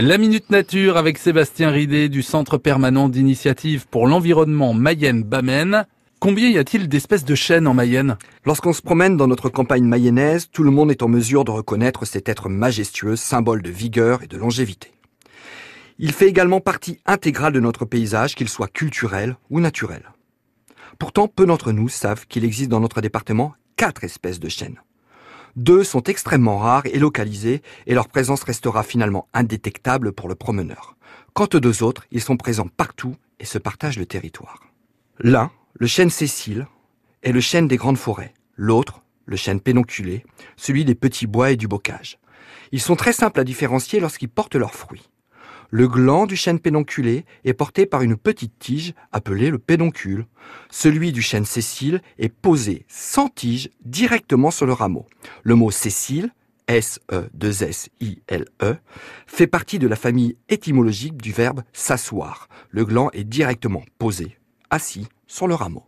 La Minute Nature avec Sébastien Ridé du Centre permanent d'initiative pour l'environnement Mayenne-Bamène. Combien y a-t-il d'espèces de chênes en Mayenne? Lorsqu'on se promène dans notre campagne mayonnaise, tout le monde est en mesure de reconnaître cet être majestueux, symbole de vigueur et de longévité. Il fait également partie intégrale de notre paysage, qu'il soit culturel ou naturel. Pourtant, peu d'entre nous savent qu'il existe dans notre département quatre espèces de chênes. Deux sont extrêmement rares et localisées et leur présence restera finalement indétectable pour le promeneur. Quant aux deux autres, ils sont présents partout et se partagent le territoire. L'un, le chêne Cécile, est le chêne des grandes forêts. L'autre, le chêne pédonculé, celui des petits bois et du bocage. Ils sont très simples à différencier lorsqu'ils portent leurs fruits. Le gland du chêne pédonculé est porté par une petite tige appelée le pédoncule. Celui du chêne sessile est posé sans tige directement sur le rameau. Le mot sessile, S-E-2-S-I-L-E, fait partie de la famille étymologique du verbe s'asseoir. Le gland est directement posé, assis sur le rameau.